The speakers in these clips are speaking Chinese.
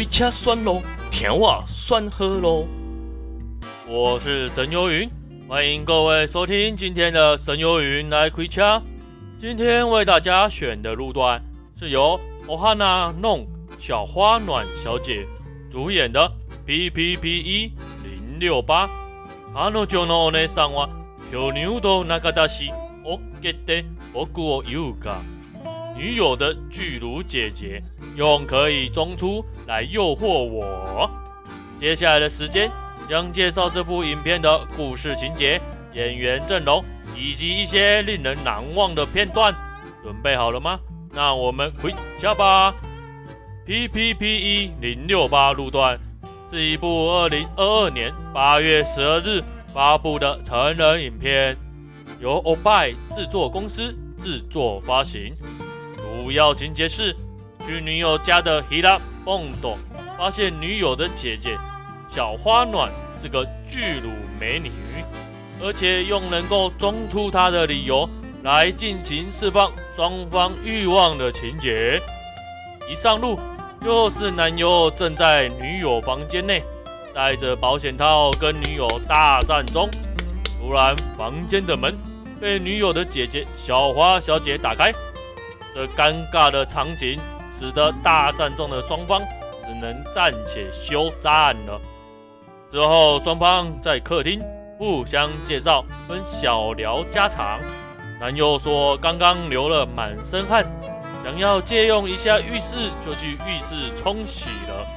开车算咯，甜话算喝咯。我是神游云，欢迎各位收听今天的神游云来开车。今天为大家选的路段是由欧哈娜弄小花暖小姐主演的 P P P E 零六八。彼女のお姉さんは巨乳と长出しおっけて仆を言うか。 女友的巨乳姐姐用可以中出来诱惑我。接下来的时间将介绍这部影片的故事情节、演员阵容以及一些令人难忘的片段。准备好了吗？那我们回家吧。P P P 一零六八路段是一部二零二二年八月十二日发布的成人影片，由欧拜制作公司制作发行。主要情节是，去女友家的希拉蹦多发现女友的姐姐小花暖是个巨乳美女，而且用能够装出她的理由来尽情释放双方欲望的情节。一上路就是男友正在女友房间内戴着保险套跟女友大战中，突然房间的门被女友的姐姐小花小姐打开。这尴尬的场景使得大战中的双方只能暂且休战了。之后，双方在客厅互相介绍，跟小聊家常。男友说刚刚流了满身汗，想要借用一下浴室，就去浴室冲洗了。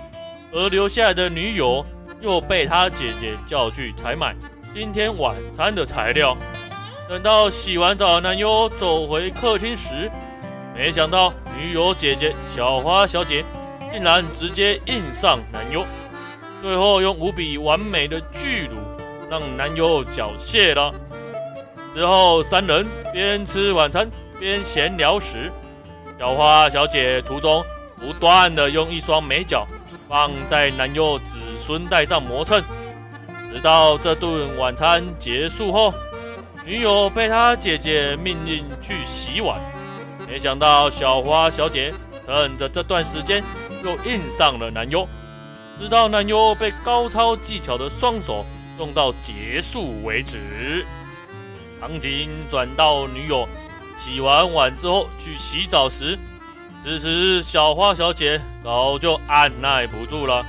而留下来的女友又被他姐姐叫去采买今天晚餐的材料。等到洗完澡，男友走回客厅时，没想到女友姐姐小花小姐竟然直接硬上男优，最后用无比完美的巨乳让男友缴械了。之后三人边吃晚餐边闲聊时，小花小姐途中不断的用一双美脚放在男友子孙带上磨蹭，直到这顿晚餐结束后，女友被她姐姐命令去洗碗。没想到小花小姐趁着这段时间又硬上了男优，直到男优被高超技巧的双手弄到结束为止。场景转到女友洗完碗之后去洗澡时，此时小花小姐早就按捺不住了，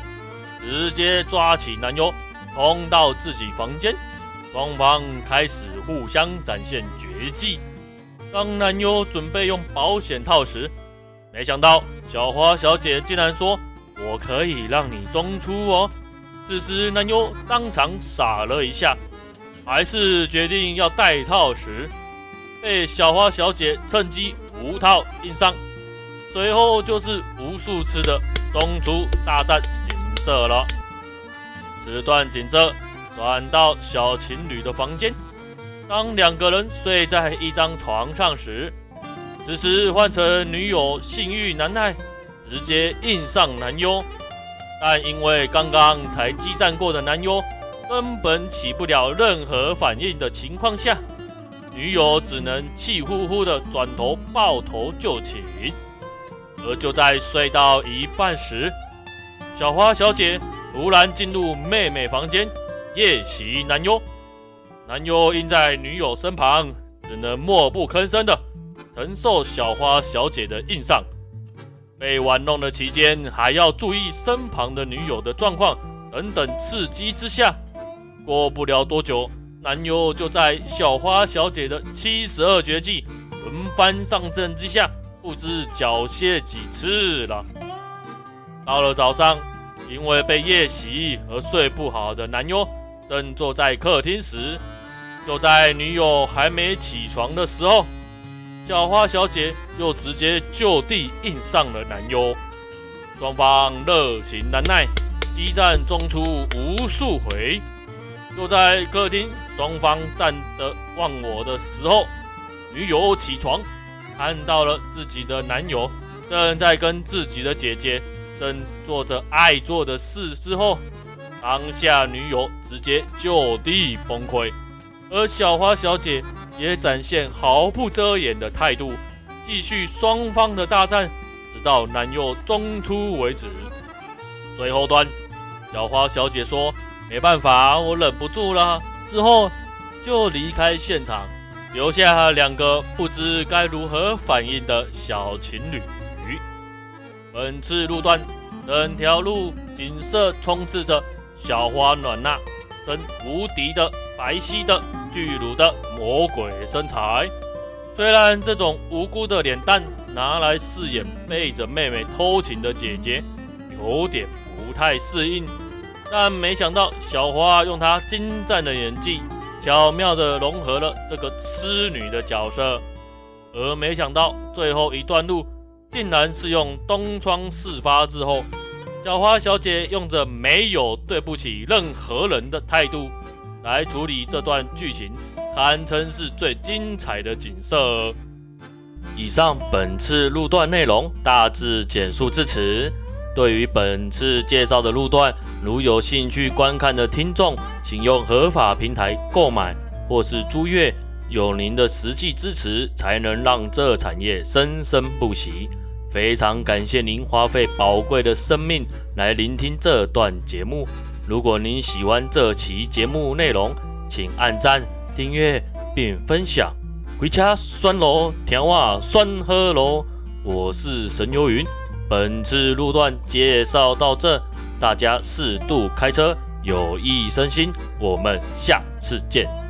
直接抓起男优冲到自己房间，双方开始互相展现绝技。当男优准备用保险套时，没想到小花小姐竟然说：“我可以让你中出哦。”此时男优当场傻了一下，还是决定要戴套时，被小花小姐趁机无套硬上，随后就是无数次的中出大战景色了。此段景色转到小情侣的房间。当两个人睡在一张床上时，此时换成女友性欲难耐，直接硬上男优。但因为刚刚才激战过的男优根本起不了任何反应的情况下，女友只能气呼呼的转头抱头就寝。而就在睡到一半时，小花小姐突然进入妹妹房间夜袭男优。男优因在女友身旁，只能默不吭声的承受小花小姐的硬上。被玩弄的期间，还要注意身旁的女友的状况等等刺激之下，过不了多久，男优就在小花小姐的七十二绝技轮番上阵之下，不知缴械几次了。到了早上，因为被夜袭而睡不好的男优，正坐在客厅时。就在女友还没起床的时候，小花小姐又直接就地硬上了男优，双方热情难耐，激战中出无数回。就在客厅双方战得忘我的时候，女友起床，看到了自己的男友正在跟自己的姐姐正做着爱做的事之后，当下女友直接就地崩溃。而小花小姐也展现毫不遮掩的态度，继续双方的大战，直到男友中出为止。最后端，小花小姐说：“没办法，我忍不住了。”之后就离开现场，留下两个不知该如何反应的小情侣。本次路段，整条路景色充斥着小花暖娜真无敌的白皙的巨乳的魔鬼身材。虽然这种无辜的脸蛋拿来饰演背着妹妹偷情的姐姐，有点不太适应，但没想到小花用她精湛的演技，巧妙地融合了这个痴女的角色，而没想到最后一段路。竟然是用东窗事发之后，小花小姐用着没有对不起任何人的态度来处理这段剧情，堪称是最精彩的景色。以上本次路段内容大致简述至此。对于本次介绍的路段，如有兴趣观看的听众，请用合法平台购买或是租阅，有您的实际支持，才能让这产业生生不息。非常感谢您花费宝贵的生命来聆听这段节目。如果您喜欢这期节目内容，请按赞、订阅并分享。回家酸咯，甜话酸喝咯。我是神游云，本次路段介绍到这，大家适度开车，有益身心。我们下次见。